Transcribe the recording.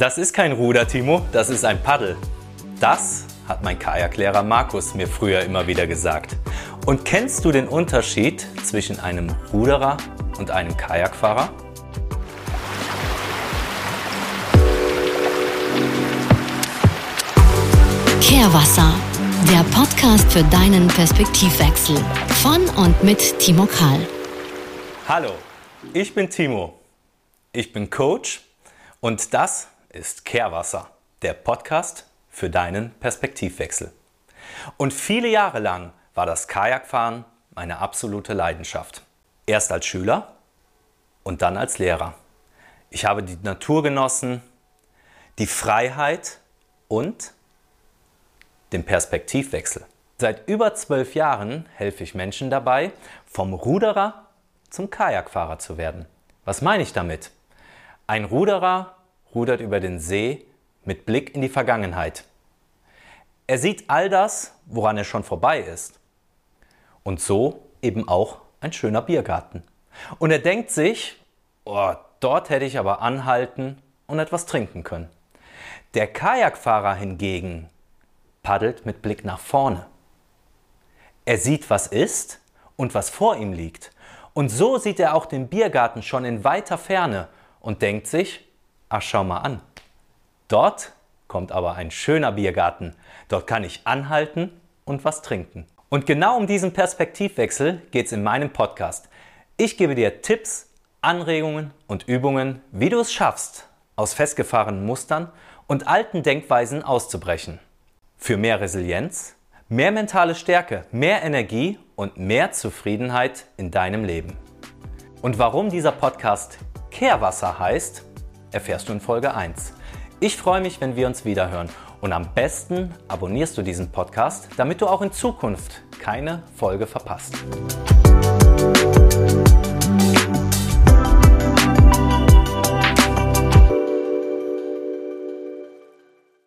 Das ist kein Ruder, Timo, das ist ein Paddel. Das hat mein Kajaklehrer Markus mir früher immer wieder gesagt. Und kennst du den Unterschied zwischen einem Ruderer und einem Kajakfahrer? Kehrwasser, der Podcast für deinen Perspektivwechsel. Von und mit Timo Karl. Hallo, ich bin Timo. Ich bin Coach und das ist Kehrwasser, der Podcast für deinen Perspektivwechsel. Und viele Jahre lang war das Kajakfahren meine absolute Leidenschaft. Erst als Schüler und dann als Lehrer. Ich habe die Natur genossen, die Freiheit und den Perspektivwechsel. Seit über zwölf Jahren helfe ich Menschen dabei, vom Ruderer zum Kajakfahrer zu werden. Was meine ich damit? Ein Ruderer rudert über den See mit Blick in die Vergangenheit. Er sieht all das, woran er schon vorbei ist. Und so eben auch ein schöner Biergarten. Und er denkt sich, oh, dort hätte ich aber anhalten und etwas trinken können. Der Kajakfahrer hingegen paddelt mit Blick nach vorne. Er sieht, was ist und was vor ihm liegt. Und so sieht er auch den Biergarten schon in weiter Ferne und denkt sich, Ach, schau mal an. Dort kommt aber ein schöner Biergarten. Dort kann ich anhalten und was trinken. Und genau um diesen Perspektivwechsel geht es in meinem Podcast. Ich gebe dir Tipps, Anregungen und Übungen, wie du es schaffst, aus festgefahrenen Mustern und alten Denkweisen auszubrechen. Für mehr Resilienz, mehr mentale Stärke, mehr Energie und mehr Zufriedenheit in deinem Leben. Und warum dieser Podcast Kehrwasser heißt, erfährst du in Folge 1. Ich freue mich, wenn wir uns wiederhören und am besten abonnierst du diesen Podcast, damit du auch in Zukunft keine Folge verpasst.